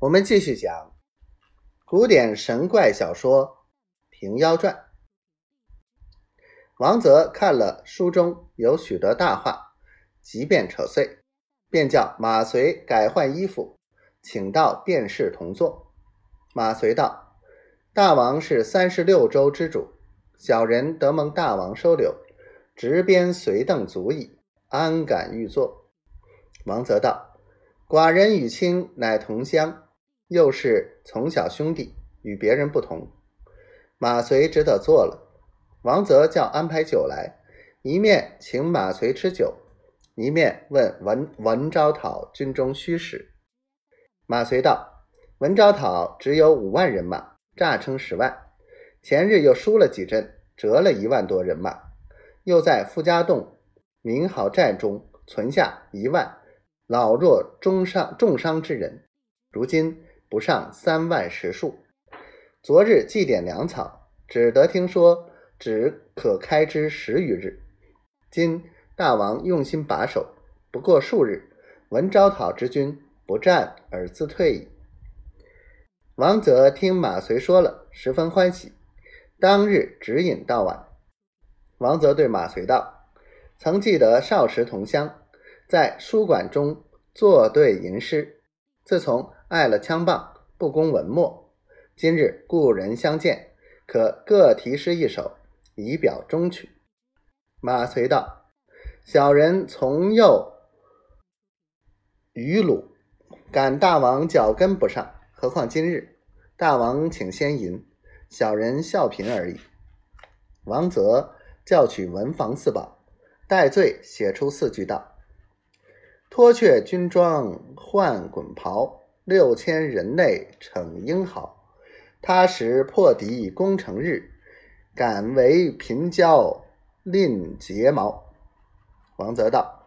我们继续讲古典神怪小说《平妖传》。王泽看了书中有许多大话，即便扯碎，便叫马随改换衣服，请到便室同坐。马随道：“大王是三十六州之主，小人得蒙大王收留，执鞭随邓足矣，安敢欲坐？”王泽道：“寡人与卿乃同乡。”又是从小兄弟，与别人不同。马遂只得坐了。王泽叫安排酒来，一面请马遂吃酒，一面问文文昭讨军中虚实。马遂道：“文昭讨只有五万人马，诈称十万。前日又输了几阵，折了一万多人马，又在傅家洞明好寨中存下一万老弱中伤重伤之人。如今。”不上三万石数。昨日祭奠粮草，只得听说只可开支十余日。今大王用心把守，不过数日，闻招讨之军不战而自退矣。王泽听马遂说了，十分欢喜。当日指引到晚。王泽对马遂道：“曾记得少时同乡，在书馆中作对吟诗。自从……”爱了枪棒，不攻文墨。今日故人相见，可各题诗一首，以表衷曲。马遂道：“小人从幼愚鲁，赶大王脚跟不上，何况今日？大王请先吟，小人笑贫而已。”王泽叫取文房四宝，戴罪写出四句道：“脱却军装换滚袍。”六千人内逞英豪，他时破敌攻城日，敢为贫交吝睫毛。王泽道：“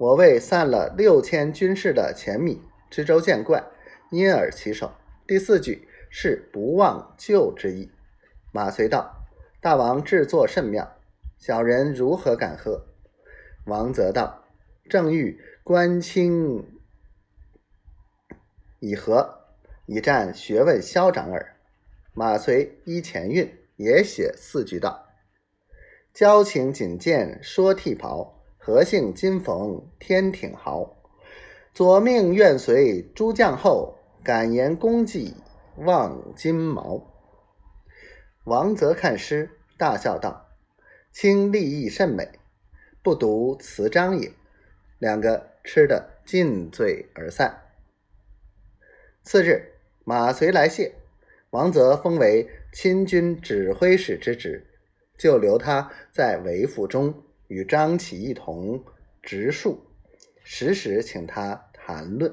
我为散了六千军士的钱米，知州见怪，因而起手。第四句是不忘旧之意。”马遂道：“大王制作甚妙，小人如何敢喝？”王泽道：“正欲观清。”以和，以战学问嚣张耳。马遂依前韵，也写四句道：“交情锦见说替袍，何幸今逢天挺豪。左命愿随诸将后，敢言功绩望金毛。”王泽看诗，大笑道：“卿立意甚美，不独词章也。”两个吃得尽醉而散。次日，马遂来谢，王泽封为亲军指挥使之职，就留他在韦府中与张起一同植树，时时请他谈论。